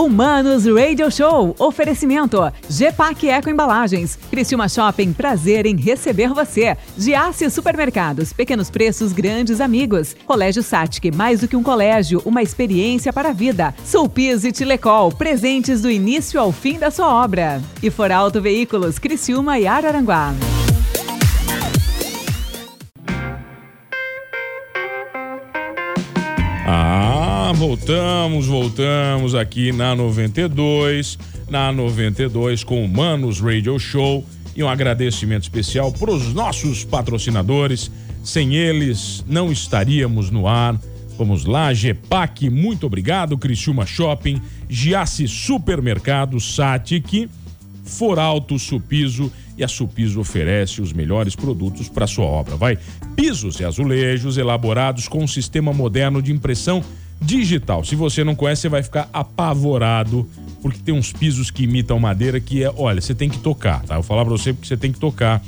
Humanos Radio Show. Oferecimento. GPAC Eco Embalagens. Criciúma Shopping. Prazer em receber você. Giasse Supermercados. Pequenos preços, grandes amigos. Colégio Satic. Mais do que um colégio, uma experiência para a vida. Sulpiz e Tilecol. Presentes do início ao fim da sua obra. E Foralto Veículos. Criciúma e Araranguá. Voltamos, voltamos aqui na 92, na 92 com o Manos Radio Show e um agradecimento especial para os nossos patrocinadores. Sem eles, não estaríamos no ar. Vamos lá, GEPAC, muito obrigado. Criciúma Shopping, Giasse Supermercado, Satic, Foralto Supiso e a Supiso oferece os melhores produtos para sua obra. Vai, pisos e azulejos elaborados com um sistema moderno de impressão digital. Se você não conhece, você vai ficar apavorado, porque tem uns pisos que imitam madeira que é, olha, você tem que tocar, tá? Eu vou falar para você porque você tem que tocar.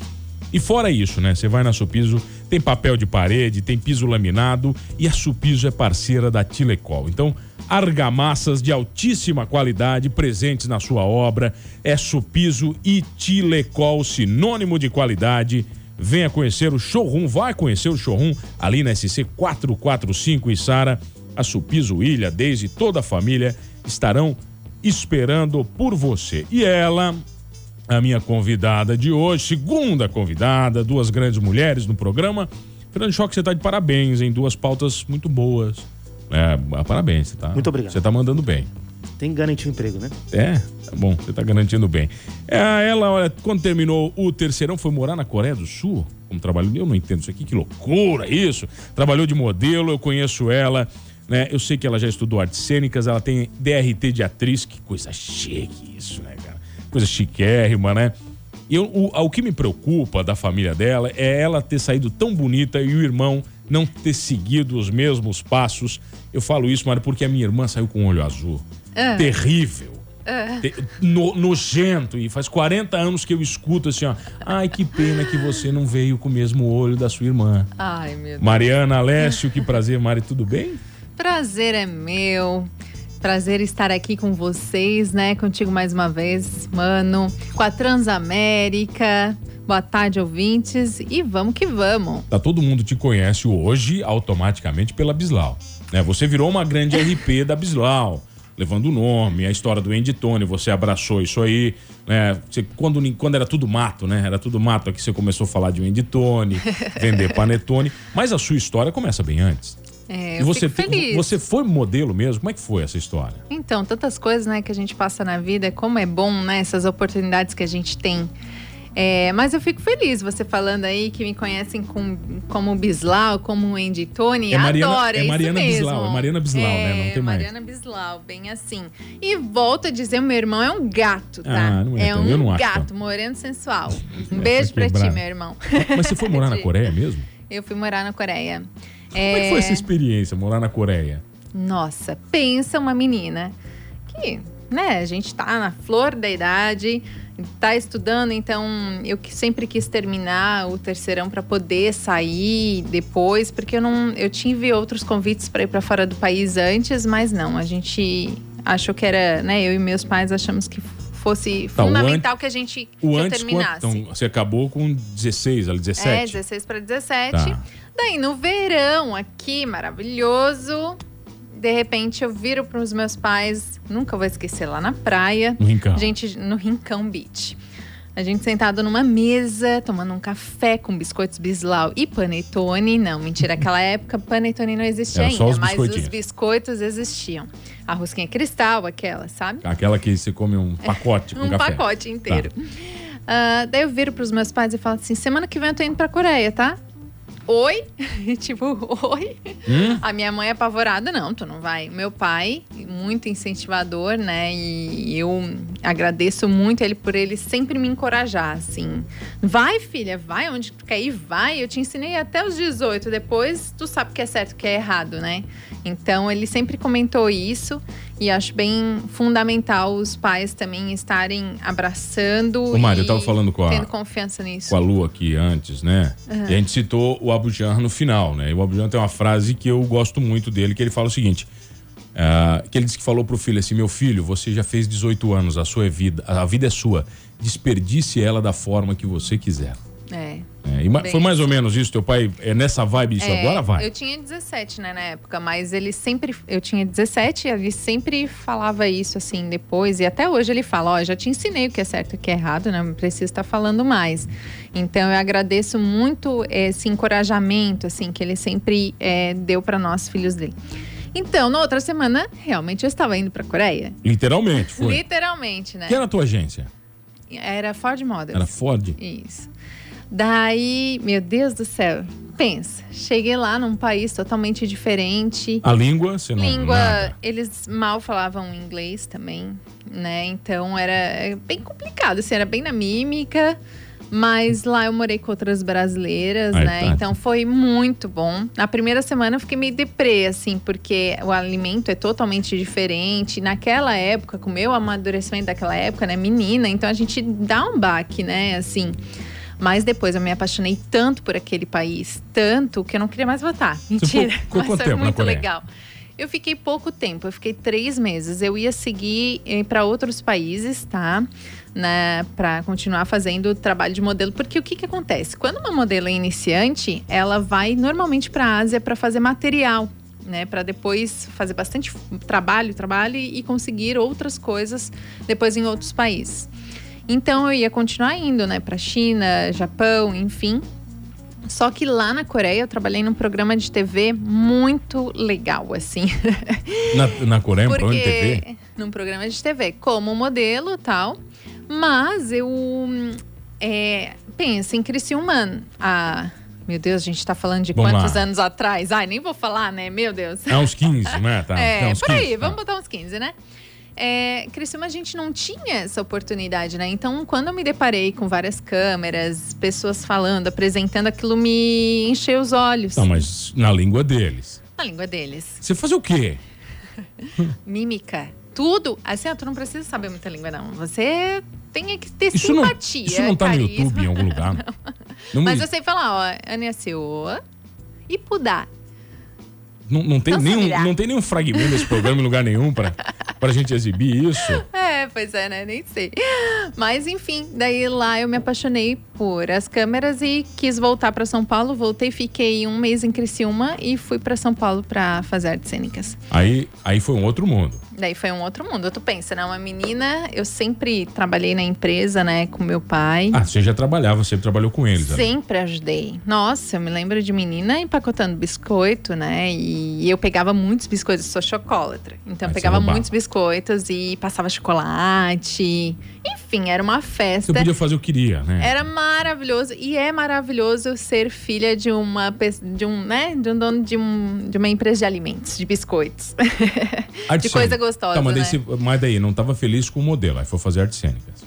E fora isso, né? Você vai na Supiso, tem papel de parede, tem piso laminado e a Supiso é parceira da Tilecol. Então, argamassas de altíssima qualidade presentes na sua obra. É Supiso e Tilecol, sinônimo de qualidade. Venha conhecer o showroom, vai conhecer o showroom ali na SC 445 em Sara. A Supiso Ilha, desde toda a família estarão esperando por você. E ela, a minha convidada de hoje, segunda convidada, duas grandes mulheres no programa. Fernando Choque, você está de parabéns, em duas pautas muito boas. É, parabéns, você tá? Muito obrigado. Você tá mandando bem. Tem que garantir emprego, né? É, tá bom, você tá garantindo bem. É, ela, olha, quando terminou o terceirão, foi morar na Coreia do Sul, como trabalhou. Eu não entendo isso aqui, que loucura isso. Trabalhou de modelo, eu conheço ela, né? Eu sei que ela já estudou artes cênicas, ela tem DRT de atriz, que coisa chique isso, né, cara? Coisa chiquérrima, né? E eu, o, o que me preocupa da família dela é ela ter saído tão bonita e o irmão não ter seguido os mesmos passos. Eu falo isso, Mário, porque a minha irmã saiu com o olho azul. Ah. Terrível. Ah. Te- no- nojento. E faz 40 anos que eu escuto assim, ó. Ai, que pena que você não veio com o mesmo olho da sua irmã. Ai, meu Deus. Mariana Alessio, que prazer, Mari, tudo bem? Prazer é meu. Prazer estar aqui com vocês, né? Contigo mais uma vez, mano. Com a Transamérica. Boa tarde, ouvintes. E vamos que vamos. Tá, todo mundo te conhece hoje automaticamente pela Bislau. Né? Você virou uma grande RP da Bislau, levando o nome, a história do Andy Tony, você abraçou isso aí. Né? Você, quando, quando era tudo mato, né? Era tudo mato aqui, você começou a falar de Andy Tony, vender panetone. Mas a sua história começa bem antes. É, e você, você foi modelo mesmo? Como é que foi essa história? Então, tantas coisas, né, que a gente passa na vida, como é bom, né, essas oportunidades que a gente tem. É, mas eu fico feliz você falando aí que me conhecem com, como Bislau, como Andy Tony. É Mariana- Adoro, é isso Mariana mesmo. Bislau, é Mariana Bislau, né? Não tem mais. Mariana Bislau, bem assim. E volto a dizer, meu irmão é um gato, tá? Ah, não é tão- um eu não acho, gato, moreno sensual. Um beijo pra ti, meu irmão. Mas você foi morar na Coreia mesmo? Eu fui morar na Coreia. Como é que foi essa experiência, morar na Coreia? Nossa, pensa uma menina que, né, a gente tá na flor da idade, tá estudando, então eu sempre quis terminar o terceirão para poder sair depois, porque eu não, eu tive outros convites para ir para fora do país antes, mas não, a gente achou que era, né, eu e meus pais achamos que fosse Tá, fundamental que a gente O antes, quanto? terminasse. Então, você acabou com 16, ali, 17? É, 16 para 17. Tá. Daí no verão aqui, maravilhoso. De repente eu viro para os meus pais, nunca vou esquecer lá na praia. No Rincão. Gente, no Rincão Beach. A gente sentado numa mesa, tomando um café com biscoitos Bislau e panetone. Não, mentira, aquela época panetone não existia Era ainda, os mas os biscoitos existiam. A rosquinha cristal, aquela, sabe? Aquela que você come um pacote com um café. pacote inteiro. Ah, daí eu viro pros meus pais e falo assim: semana que vem eu tô indo pra Coreia, tá? Oi? tipo, oi? Hum? A minha mãe é apavorada, não, tu não vai. Meu pai, muito incentivador, né? E eu agradeço muito ele por ele sempre me encorajar, assim. Vai, filha, vai onde tu quer ir, vai. Eu te ensinei até os 18, depois tu sabe o que é certo e o que é errado, né? Então ele sempre comentou isso e acho bem fundamental os pais também estarem abraçando Ô, Mário, eu tava falando com a- tendo confiança nisso. Com a Lu aqui antes, né? Aham. E a gente citou o Abujan no final, né? E o Abujan tem uma frase que eu gosto muito dele, que ele fala o seguinte: ah, que ele disse que falou pro filho assim: meu filho, você já fez 18 anos, a sua vida, a vida é sua. Desperdice ela da forma que você quiser. É. É, e foi mais ou menos isso, teu pai é nessa vibe isso É, agora vai. Eu tinha 17, né, na época, mas ele sempre. Eu tinha 17, ele sempre falava isso assim depois, e até hoje ele fala: Ó, já te ensinei o que é certo e o que é errado, né? Não preciso estar falando mais. Então eu agradeço muito esse encorajamento, assim, que ele sempre é, deu para nós, filhos dele. Então, na outra semana, realmente eu estava indo para Coreia. Literalmente, foi. Literalmente, né? Que era a tua agência? Era Ford Models. Era Ford? Isso. Daí, meu Deus do céu, pensa, cheguei lá num país totalmente diferente. A língua, você não Língua, nada. eles mal falavam inglês também, né? Então era é bem complicado, assim, era bem na mímica. Mas lá eu morei com outras brasileiras, Aí né? tá. Então foi muito bom. Na primeira semana eu fiquei meio deprê, assim, porque o alimento é totalmente diferente. Naquela época, com o meu amadurecimento daquela época, né? Menina, então a gente dá um baque, né? Assim. Mas depois eu me apaixonei tanto por aquele país, tanto que eu não queria mais voltar. Mentira. ficou mas quanto foi muito legal. Eu fiquei pouco tempo, eu fiquei três meses. Eu ia seguir para outros países, tá? Né, para continuar fazendo trabalho de modelo, porque o que, que acontece? Quando uma modelo é iniciante, ela vai normalmente para a Ásia para fazer material, né, para depois fazer bastante trabalho, trabalho e conseguir outras coisas depois em outros países. Então eu ia continuar indo, né, para China, Japão, enfim. Só que lá na Coreia eu trabalhei num programa de TV muito legal, assim. Na, na Coreia, um programa de TV? Num programa de TV, como modelo tal. Mas eu é, pensa em Criciúma. Ah, meu Deus, a gente tá falando de Vamos quantos lá. anos atrás? Ai, nem vou falar, né? Meu Deus. É uns 15, né? Tá, É, uns por aí, 15, tá. vamos botar uns 15, né? É, Criciúma a gente não tinha essa oportunidade, né? Então, quando eu me deparei com várias câmeras, pessoas falando, apresentando, aquilo me encheu os olhos. Não, mas na língua deles. Na língua deles. Você fazia o quê? mímica, tudo. Assim, ó, tu não precisa saber muita língua, não. Você tem que ter Isso não, simpatia. isso não tá no carisma. YouTube em algum lugar? Não, Mas me- eu sei falar, ó, Aniaceoa e Pudá. Não, não tem Não nenhum, não tem nenhum fragmento desse programa em lugar nenhum pra, pra gente exibir isso. É, pois é, né? Nem sei. Mas enfim, daí lá eu me apaixonei por as câmeras e quis voltar para São Paulo. Voltei, fiquei um mês em Criciúma e fui para São Paulo para fazer artes cênicas. Aí, aí foi um outro mundo. Daí foi um outro mundo. Tu pensa, né? Uma menina, eu sempre trabalhei na empresa, né, com meu pai. Ah, você já trabalhava, você trabalhou com eles. né? Sempre ajudei. Nossa, eu me lembro de menina empacotando biscoito, né? E eu pegava muitos biscoitos, sou chocolatra. Então eu você pegava roubava. muitos biscoitos e passava chocolate. Enfim, era uma Você festa. podia fazer o que queria, né? Era maravilhoso e é maravilhoso ser filha de uma de um, né, de um dono de, um, de uma empresa de alimentos, de biscoitos. De coisa gostosa, Tá, mas, daí né? você- mas daí, não estava feliz com o modelo, aí foi fazer artes cênicas.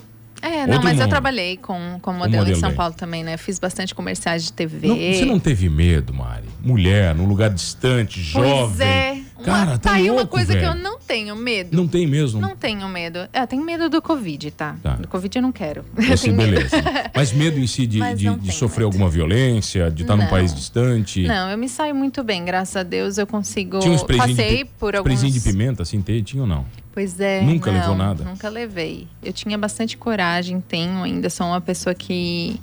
É, não, Outro mas eu trabalhei com, com modelo, modelo em São. Paulo também, né? Fiz bastante comerciais de TV. Não- você não teve medo, Mari? Mulher, num lugar distante, Pois jovem. é. Uma, Cara, tá, tá aí uma louco, coisa que eu não tenho medo. Não tem mesmo? Não tenho medo. Eu tenho medo do Covid, tá? Tá. Do Covid eu não quero. Medo. beleza. Mas medo em si de, de, de sofrer medo. alguma violência, de estar num Não. país distante? Não, eu me saio muito bem, graças a Deus eu consigo. Tinha uns Passei de, por alguns. sprayzinho de pimenta, assim, tinha ou não? Pois é. Nunca não, levou nada? Nunca levei. Eu tinha bastante coragem, tenho ainda. Sou uma pessoa que,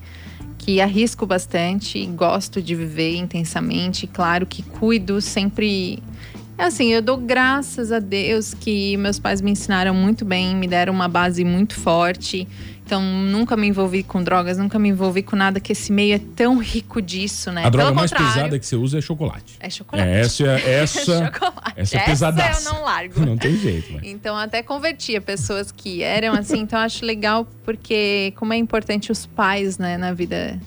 que arrisco bastante, gosto de viver intensamente. Claro que cuido sempre. Assim, eu dou graças a Deus que meus pais me ensinaram muito bem, me deram uma base muito forte. Então, nunca me envolvi com drogas, nunca me envolvi com nada, que esse meio é tão rico disso, né? A droga Pelo mais pesada que você usa é chocolate. é chocolate. É, essa, é- essa, chocolate. essa é pesadaça. eu não largo. não tem jeito, né? Então, até convertia pessoas que eram assim. Então, eu acho legal porque, como é importante os pais, né, na vida.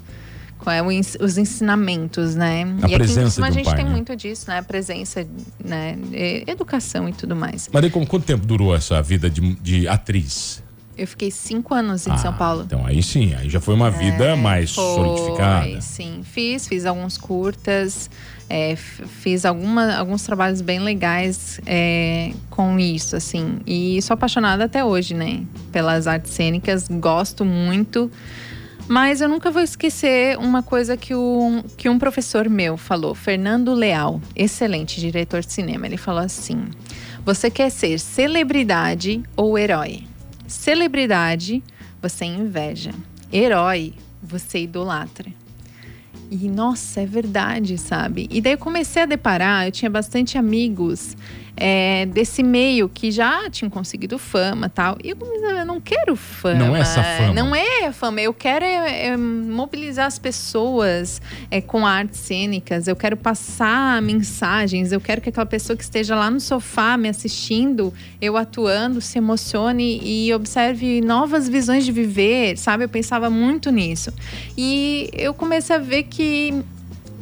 É os ensinamentos, né? A e aqui em cima a um gente pai, tem né? muito disso, né? A presença, né? e- Educação e tudo mais. Mas daí, como, quanto tempo durou essa vida de, de atriz? Eu fiquei cinco anos em Ah, São Paulo. Então aí sim, aí já foi uma vida mais Foi, solidificada. Sim, fiz, fiz alguns curtas, é, fiz alguma, alguns trabalhos bem legais é, com isso, assim. E sou apaixonada até hoje, né? Pelas artes cênicas, gosto muito. Mas eu nunca vou esquecer uma coisa que, o, que um professor meu falou, Fernando Leal, excelente diretor de cinema. Ele falou assim: Você quer ser celebridade ou herói? Celebridade, você inveja. Herói, você idolatra. E nossa, é verdade, sabe? E daí eu comecei a deparar, eu tinha bastante amigos é, desse meio que já tinham conseguido fama tal. E eu comecei, eu não quero fama. Não é essa fama. Não é fama. Eu quero é, é mobilizar as pessoas é, com artes cênicas. Eu quero passar mensagens. Eu quero que aquela pessoa que esteja lá no sofá me assistindo, eu atuando, se emocione e observe novas visões de viver, sabe? Eu pensava muito nisso. E eu comecei a ver que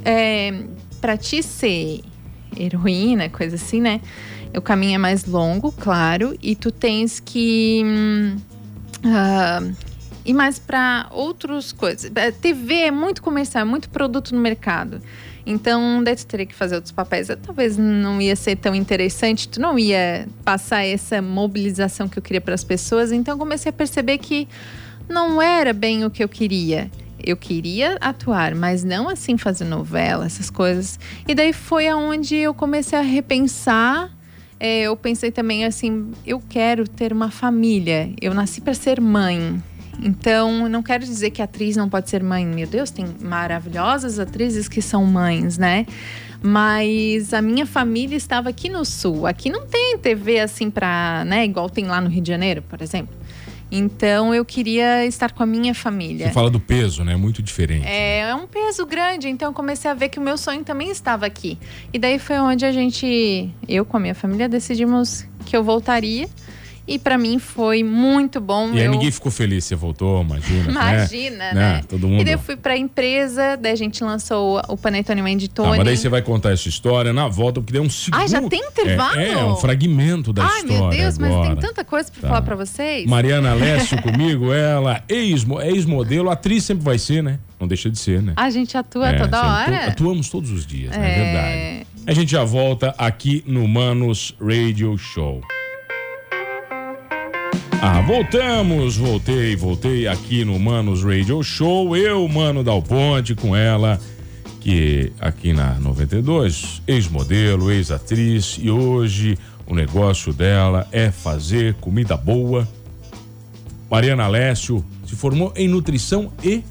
é, para ti ser heroína, coisa assim, né? O caminho é mais longo, claro, e tu tens que uh, ir mais para outras coisas. TV é muito comercial, é muito produto no mercado. Então, daí tu teria que fazer outros papéis. Talvez não ia ser tão interessante, tu não ia passar essa mobilização que eu queria para as pessoas. Então, eu comecei a perceber que não era bem o que eu queria eu queria atuar, mas não assim fazer novela, essas coisas. E daí foi aonde eu comecei a repensar. É, eu pensei também assim, eu quero ter uma família. Eu nasci para ser mãe. Então, não quero dizer que atriz não pode ser mãe. Meu Deus, tem maravilhosas atrizes que são mães, né? Mas a minha família estava aqui no sul. Aqui não tem TV assim para, né, igual tem lá no Rio de Janeiro, por exemplo. Então eu queria estar com a minha família. Você fala do peso, né? Muito diferente. É, é um peso grande, então eu comecei a ver que o meu sonho também estava aqui. E daí foi onde a gente, eu com a minha família, decidimos que eu voltaria e para mim foi muito bom. E aí eu... ninguém ficou feliz, você voltou, imagina. Imagina, né? né? Todo mundo. E daí eu fui pra empresa, daí a gente lançou o Panetone Menditone. Tá, mas daí você vai contar essa história na volta, porque deu um segundo. Ah, já tem intervalo? É, é um fragmento da Ai, história. Ai, meu Deus, agora. mas tem tanta coisa pra tá. falar pra vocês. Mariana Alessio comigo, ela, ex-modelo, atriz sempre vai ser, né? Não deixa de ser, né? A gente atua é, toda hora. Atuamos todos os dias, é... né? É verdade. A gente já volta aqui no Manos Radio Show. Ah, voltamos, voltei, voltei aqui no Manos Radio Show. Eu, Mano Dal Ponte, com ela, que aqui na 92, ex-modelo, ex-atriz, e hoje o negócio dela é fazer comida boa. Mariana Alessio se formou em nutrição e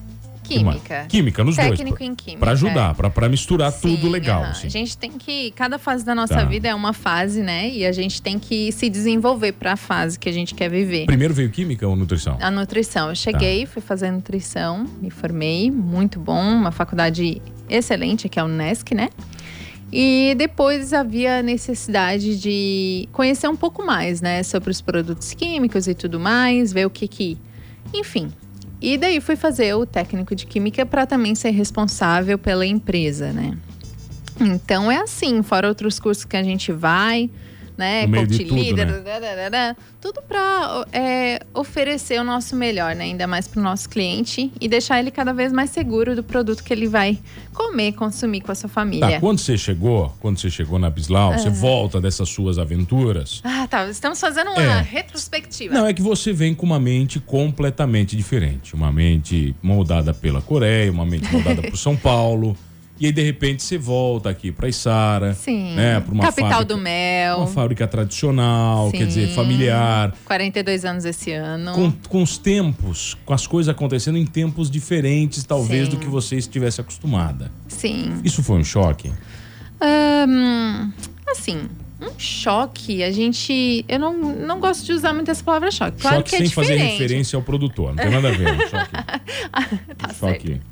Química. Química, nos Técnico dois. Técnico em química. Para ajudar, é. para misturar Sim, tudo legal. Assim. A gente tem que. Cada fase da nossa tá. vida é uma fase, né? E a gente tem que se desenvolver para a fase que a gente quer viver. Primeiro veio química ou nutrição? A nutrição. Eu cheguei, tá. fui fazer nutrição, me formei, muito bom, uma faculdade excelente, que é a Unesc, né? E depois havia necessidade de conhecer um pouco mais, né, sobre os produtos químicos e tudo mais, ver o que que, enfim, e daí fui fazer o técnico de química para também ser responsável pela empresa, né? Então é assim, fora outros cursos que a gente vai, né? Coach líder, né? tudo para é, oferecer o nosso melhor, né? Ainda mais para o nosso cliente e deixar ele cada vez mais seguro do produto que ele vai comer, consumir com a sua família. Tá, quando você chegou, quando você chegou na Bislau, você volta dessas suas aventuras. Ah, tá. Estamos fazendo uma é. retrospectiva. Não, é que você vem com uma mente completamente diferente. Uma mente moldada pela Coreia, uma mente moldada por São Paulo. E aí, de repente, você volta aqui para Isara. Sim. Né, pra uma Capital fábrica, do Mel. Uma fábrica tradicional, Sim. quer dizer, familiar. 42 anos esse ano. Com, com os tempos, com as coisas acontecendo em tempos diferentes, talvez, Sim. do que você estivesse acostumada. Sim. Isso foi um choque? Um, assim, um choque, a gente. Eu não, não gosto de usar muito essa palavra choque. Claro choque que é sem diferente. fazer referência ao produtor, não tem nada a ver. Choque. tá um choque.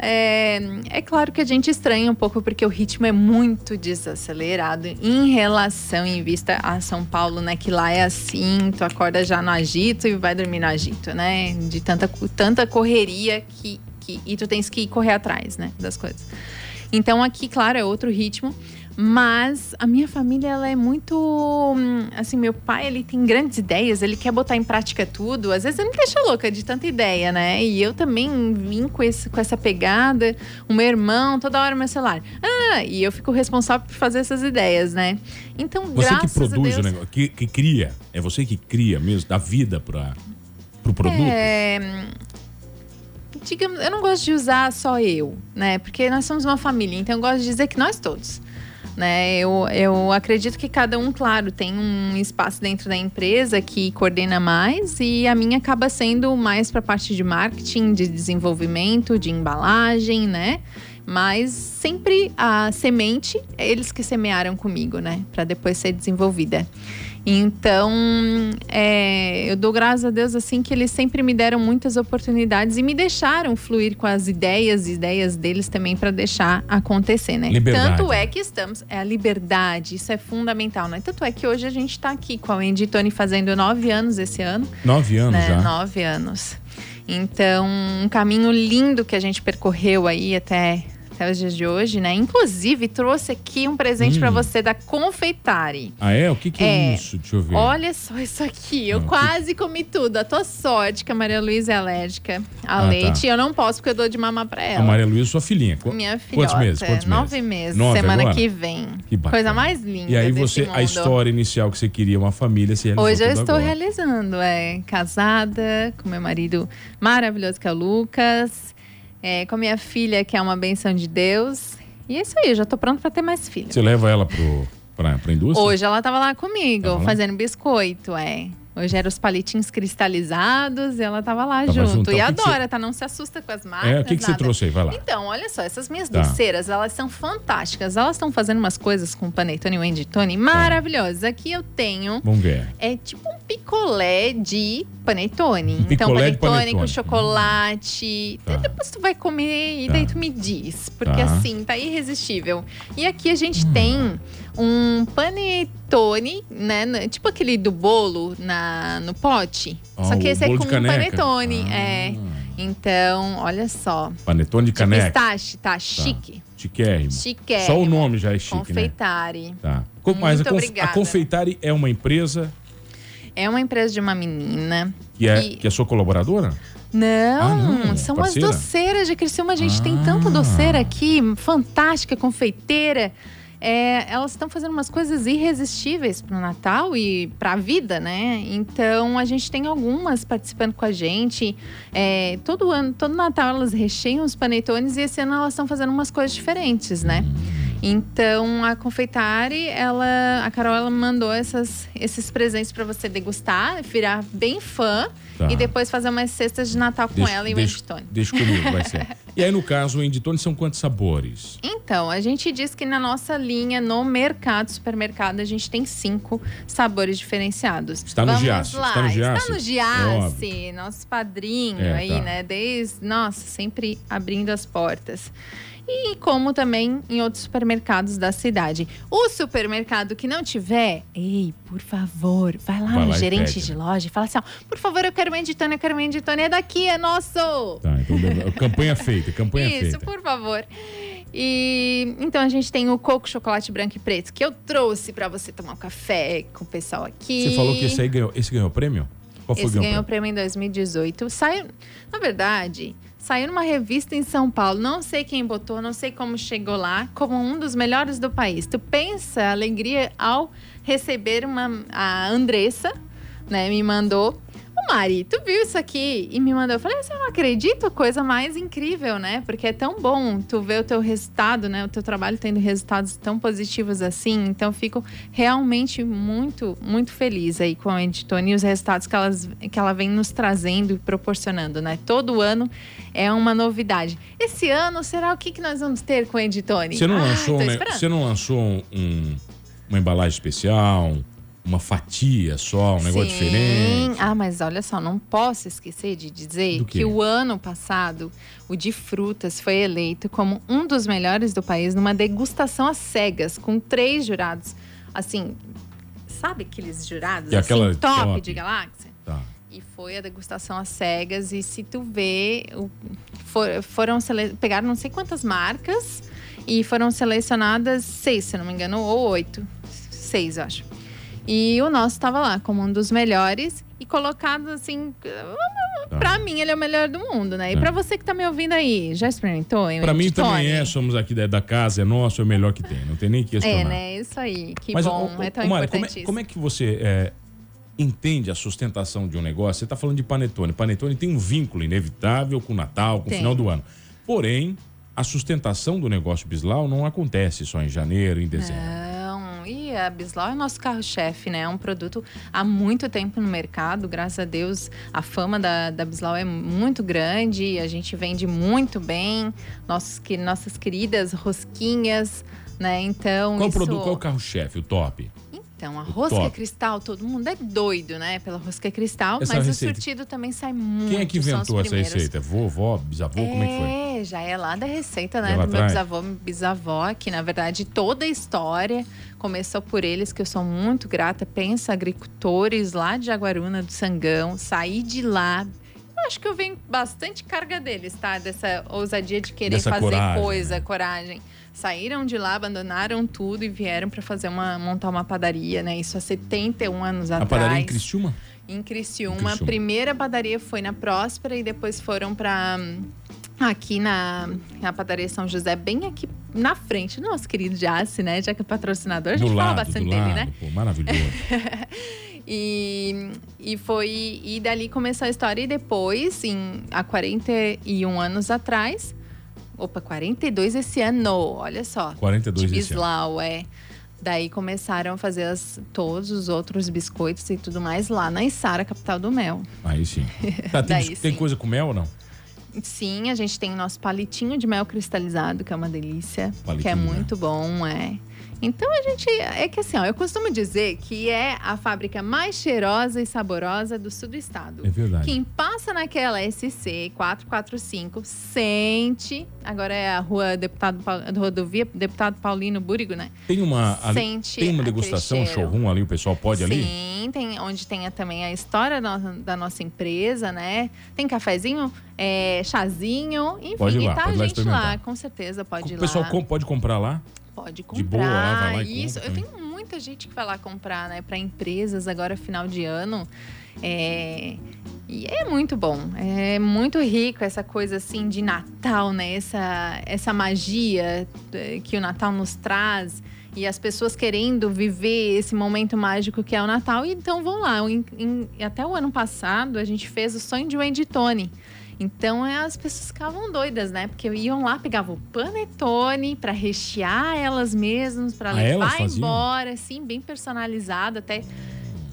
É, é claro que a gente estranha um pouco porque o ritmo é muito desacelerado em relação em vista a São Paulo, né? Que lá é assim, tu acorda já no agito e vai dormir no agito, né? De tanta, tanta correria que, que e tu tens que correr atrás, né? Das coisas. Então aqui, claro, é outro ritmo. Mas a minha família, ela é muito. Hum, assim, meu pai, ele tem grandes ideias, ele quer botar em prática tudo. Às vezes ele me deixa louca de tanta ideia, né? E eu também vim com, esse, com essa pegada. O meu irmão, toda hora meu celular. Ah, e eu fico responsável por fazer essas ideias, né? Então, você graças que produz Deus, o negócio, que, que cria. É você que cria mesmo, dá vida para o pro produto? É digamos, eu não gosto de usar só eu, né? Porque nós somos uma família, então eu gosto de dizer que nós todos. Né? Eu, eu acredito que cada um, claro, tem um espaço dentro da empresa que coordena mais e a minha acaba sendo mais para a parte de marketing, de desenvolvimento, de embalagem, né? Mas sempre a semente, eles que semearam comigo, né? Para depois ser desenvolvida. Então, é, eu dou graças a Deus assim que eles sempre me deram muitas oportunidades e me deixaram fluir com as ideias e ideias deles também para deixar acontecer, né? Liberdade. Tanto é que estamos, é a liberdade, isso é fundamental, né? Tanto é que hoje a gente está aqui com a Wendy Tony fazendo nove anos esse ano. Nove anos né? já. Nove anos. Então, um caminho lindo que a gente percorreu aí até, até os dias de hoje, né? Inclusive, trouxe aqui um presente Hum. para você da Confeitari. Ah, é? O que, que é, É. isso? Deixa eu ver. Olha só isso aqui. Eu que- quase comi tudo. A tua sorte que a Maria Luísa é alérgica a Ah, tá. leite. E eu não posso porque eu dou de mamar pra A ela. Maria Luísa, sua filhinha. Qu- Minha filhota. Quantos meses? Quantos meses? Nove meses. Nove semana agora? que vem. Que bacana. Coisa mais linda. E aí você, a mundo. história inicial que você queria, uma família, se realizou Hoje eu estou agora. realizando, é casada com meu marido maravilhoso que é o Lucas, é, com minha filha que é uma benção de Deus. E é isso aí, eu já tô pronto para ter mais filhos. Você leva ela pro, pra, pra indústria? Hoje ela tava lá comigo, Tava lá? fazendo biscoito, é. Hoje eram os palitinhos cristalizados e ela tava lá Tava junto. junto. E Então, o que que adora, tá? Não se assusta com as marcas. É, o que, que você trouxe aí? Vai lá. Então, olha só, essas minhas Tá. doceiras, elas são fantásticas. Elas estão fazendo umas coisas com panetone e Tony maravilhosas. Aqui eu tenho Vamos ver. é tipo um picolé de panetone. Um então, panetone, panetone. com chocolate. Tá. Depois tu vai comer e Tá. daí tu me diz. Porque Tá. assim, tá irresistível. E aqui a gente tem um panetone, né? Tipo aquele do bolo na, no pote. Ah, Só que esse é com um panetone. Ah. É. Então, olha só. Panetone de De caneca. pistache, tá chique. Chiquérrimo. Chique. Só o nome já é chique, né? Confeitari. Tá. Co- Mas a, Muito conf- a obrigada. Confeitari é uma empresa É uma empresa de uma menina. que é, E- que é sua colaboradora? Não, Ah, não, são parceira? as doceiras de Criciúma. A gente tem Ah. tanta doceira aqui, fantástica, confeiteira. É, elas estão fazendo umas coisas irresistíveis pro Natal e pra vida, né? Então a gente tem algumas participando com a gente. É, todo ano, todo Natal elas recheiam os panetones e esse ano elas estão fazendo umas coisas diferentes, né? Então a Confeitari, ela, a Carol, ela mandou essas, esses presentes para você degustar, virar bem fã Tá. e depois fazer umas cestas de Natal com Deixa- ela e o Editone. Deixa comigo, vai ser. E aí, no caso, o Enditone são quantos sabores? Então, a gente diz que na nossa linha, no mercado, supermercado, a gente tem cinco sabores diferenciados. Está no Vamos Giasse, lá. está no Giasse? Está no É Giasse, nosso padrinho É, aí, tá. né? Desde, nossa, sempre abrindo as portas. E como também em outros supermercados da cidade. O supermercado que não tiver, ei, por favor, vai lá Vai no lá gerente pede, de né? loja e fala assim: ó, por favor, eu quero um Enditone, eu quero um Enditone, é daqui, é nosso! Tá, então campanha feita, campanha Isso, feita. por favor. E então a gente tem o coco chocolate branco e preto que eu trouxe pra você tomar um café com o pessoal aqui. Você falou que esse aí ganhou, esse ganhou prêmio? Qual Esse ganhou ganhou o prêmio em 2018. Saiu, na verdade, saiu numa revista em São Paulo. Não sei quem botou, não sei como chegou lá, como um dos melhores do país. Tu pensa a alegria ao receber uma a Andressa, né, me mandou. Mari, tu viu isso aqui? E me mandou. Eu falei, assim, eu não acredito, coisa mais incrível, né? Porque é tão bom tu ver o teu resultado, né? O teu trabalho tendo resultados tão positivos assim. Então, fico realmente muito, muito feliz aí com a Editone e os resultados que, elas, que ela vem nos trazendo e proporcionando, né? Todo ano é uma novidade. Esse ano, será o que, que nós vamos ter com a Editone? Você não lançou, tô né, você não lançou um- um- uma embalagem especial, uma fatia só, um negócio Sim. diferente? Ah, mas olha só, não posso esquecer de dizer que o ano passado, o de frutas foi eleito como um dos melhores do país numa degustação às cegas, com três jurados. Assim, sabe aqueles jurados E aquela assim, top, top. de galáxia? Tá. E foi a degustação às cegas. E se tu vê, for- foram pegaram não sei quantas marcas e foram selecionadas seis, se não me engano, ou oito. Seis, eu acho. E o nosso estava lá como um dos melhores e colocado assim. Tá. Pra mim, ele é o melhor do mundo, né? E É. pra você que tá me ouvindo aí, já experimentou? hein, Pra mim também é, somos aqui da, da casa, é nosso, é o melhor que tem, não tem nem que questionar. É, né? Isso aí. Que Mas, bom. ô, ô, é tão importante como é, como é que você é, entende a sustentação de um negócio? Você está falando de panetone. Panetone tem um vínculo inevitável com o Natal, com o Tem. final do ano. Porém, a sustentação do negócio Bislau não acontece só em janeiro, em dezembro. Não, e a Bislau é nosso carro-chefe, né? É um produto há muito tempo no mercado, graças a Deus a fama da, da Bislau é muito grande, a gente vende muito bem, nossos, que, nossas queridas rosquinhas, né? Então. Qual isso... produto, qual o carro-chefe, o top? Então, a rosca top. cristal, todo mundo é doido, né? Pela rosca cristal, Essa mas receita. o surtido também sai muito. Quem é que inventou essa receita? Vovó, bisavô, como é que foi? É, já é lá da receita, né? Do meu bisavô, bisavó, que na verdade toda a história começou por eles, que eu sou muito grata. Pensa, agricultores lá de Jaguaruna, do Sangão, saí de lá. Eu acho que eu venho bastante carga deles, tá? Dessa ousadia de querer Dessa fazer coragem, coisa, né? coragem. Saíram de lá, abandonaram tudo e vieram para fazer uma montar uma padaria, né? Isso há 71 anos A atrás. padaria em Criciúma? Em Criciúma. Em Criciúma. A primeira padaria foi na Próspera e depois foram para aqui na, na padaria São José, bem aqui na frente. Nosso querido Jace, né? Já que é patrocinador, a gente do fala lado, bastante dele, lado, né? pô, maravilhoso. E, e foi. E dali começou a história. E depois, em, há 41 anos atrás. Opa, 42 esse ano, olha só. 42 de esse ano. Bislau, é. Daí começaram a fazer as- todos os outros biscoitos e tudo mais lá na Içara, capital do mel. Aí sim. Tá, tem, Daí tem sim. coisa com mel ou não? Sim, a gente tem nosso palitinho de mel cristalizado, que é uma delícia, Palitinho que é mel. muito bom, é. Então a gente é que assim, ó, eu costumo dizer que é a fábrica mais cheirosa e saborosa do sul do estado. É verdade. Quem passa naquela SC 445 sente. Agora é a rua Deputado Pau- rodovia Deputado Paulino Búrigo, né? Tem uma, ali- Sente tem uma degustação, um showroom ali, o pessoal pode ali? Sim, tem onde tem também a história da, da nossa empresa, né? Tem cafezinho, é, chazinho, enfim, Pode ir lá, e tá pode a gente lá, com certeza pode ir o pessoal lá. com- pode comprar lá? Pode comprar. de boa, lá, vai lá Isso, compra eu tenho muita gente que vai lá comprar, né? Para empresas agora final de ano. É, E é muito bom, é muito rico essa coisa assim de Natal, né? Essa, essa magia eh, que o Natal nos traz e as pessoas querendo viver esse momento mágico que é o Natal. Então vão lá. Em- em- até o ano passado a gente fez o sonho de Wendy Tony. Então é, as pessoas ficavam doidas, né? Porque iam lá, pegavam o panetone para rechear elas mesmas, para Ah, levar embora, assim, bem personalizado. Até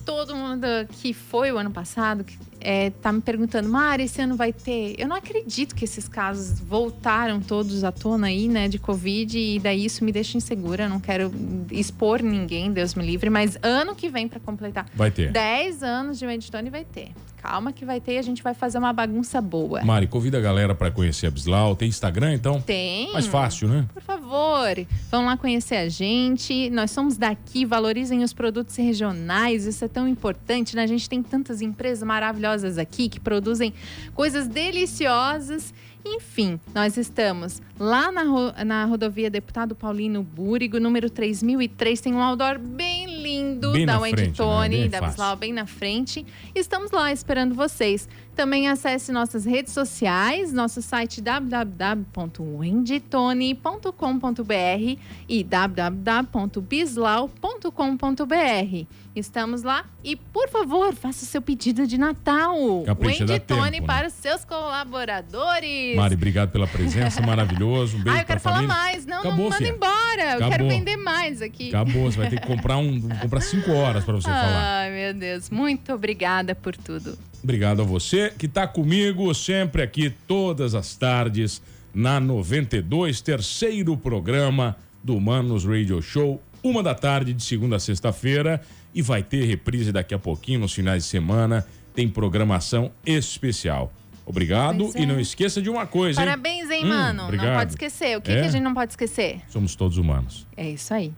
todo mundo que foi o ano passado que, é, tá me perguntando, Mari, esse ano vai ter? Eu não acredito que esses casos voltaram todos à tona aí, né, de Covid, e daí isso me deixa insegura. Não quero expor ninguém, Deus me livre, mas ano que vem para completar Vai ter. 10 anos de Meditone vai ter. Calma que vai ter e a gente vai fazer uma bagunça boa. Mari, convida a galera pra conhecer a Bislau. Tem Instagram, então? Tem. Mais fácil, né? Por favor, vão lá conhecer a gente. Nós somos daqui, valorizem os produtos regionais, isso é tão importante, né? A gente tem tantas empresas maravilhosas aqui que produzem coisas deliciosas. Enfim, nós estamos lá na, ro- na rodovia Deputado Paulino Búrigo, número 3003. Tem um outdoor bem lindo Bem da Wendy frente, né? Tony, Bem da. Bislau, bem na frente. Estamos lá esperando vocês. Também acesse nossas redes sociais, nosso site www.wendytone.com.br e www.bislau.com.br. Estamos lá e, por favor, faça o seu pedido de Natal. Capricha, Wendy tempo, né? para os seus colaboradores. Mari, obrigado pela presença, maravilhoso. Um beijo ah, eu quero falar família. mais. Não, Acabou, não manda embora. Eu Acabou. quero vender mais aqui. Acabou, você vai ter que comprar um, comprar cinco horas pra você falar. Ai, meu Deus. Muito obrigada por tudo. Obrigado a você que está comigo sempre aqui todas as tardes na 92, terceiro programa do Manos Radio Show, uma da tarde de segunda a sexta-feira e vai ter reprise daqui a pouquinho nos finais de semana, tem programação especial. Obrigado Pois é. e não esqueça de uma coisa, hein? Parabéns, hein, Hum, mano? obrigado. Não pode esquecer. O que, É? que a gente não pode esquecer? Somos todos humanos. É isso aí.